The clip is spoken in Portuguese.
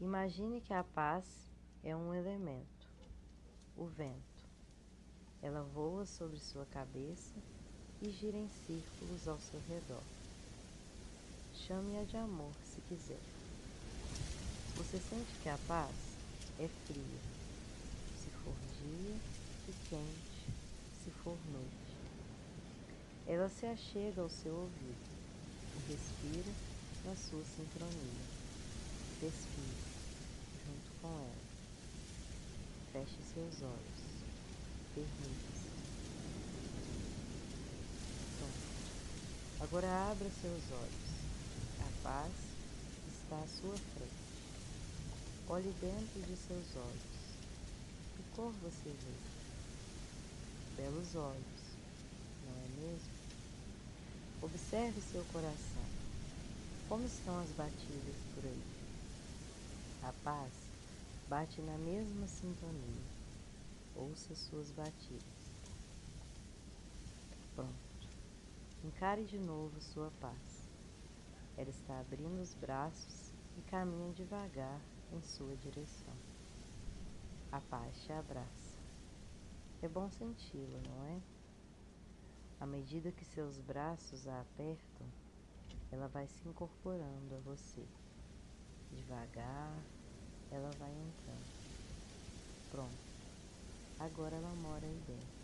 Imagine que a paz é um elemento, o vento. Ela voa sobre sua cabeça e gira em círculos ao seu redor. Chame-a de amor se quiser. Você sente que a paz é fria, se for dia, e quente, se for noite. Ela se achega ao seu ouvido e respira na sua sincronia. Respire junto com ela. Feche seus olhos. Permita-se. Agora abra seus olhos. A paz está à sua frente. Olhe dentro de seus olhos. Que cor você vê? Belos olhos, não é mesmo? Observe seu coração. Como estão as batidas por aí? A paz bate na mesma sintonia. Ouça suas batidas. Pronto. Encare de novo sua paz. Ela está abrindo os braços e caminha devagar em sua direção. A paz te abraça. É bom senti-la, não é? À medida que seus braços a apertam, ela vai se incorporando a você. Devagar, ela vai entrando. Pronto. Agora ela mora aí dentro.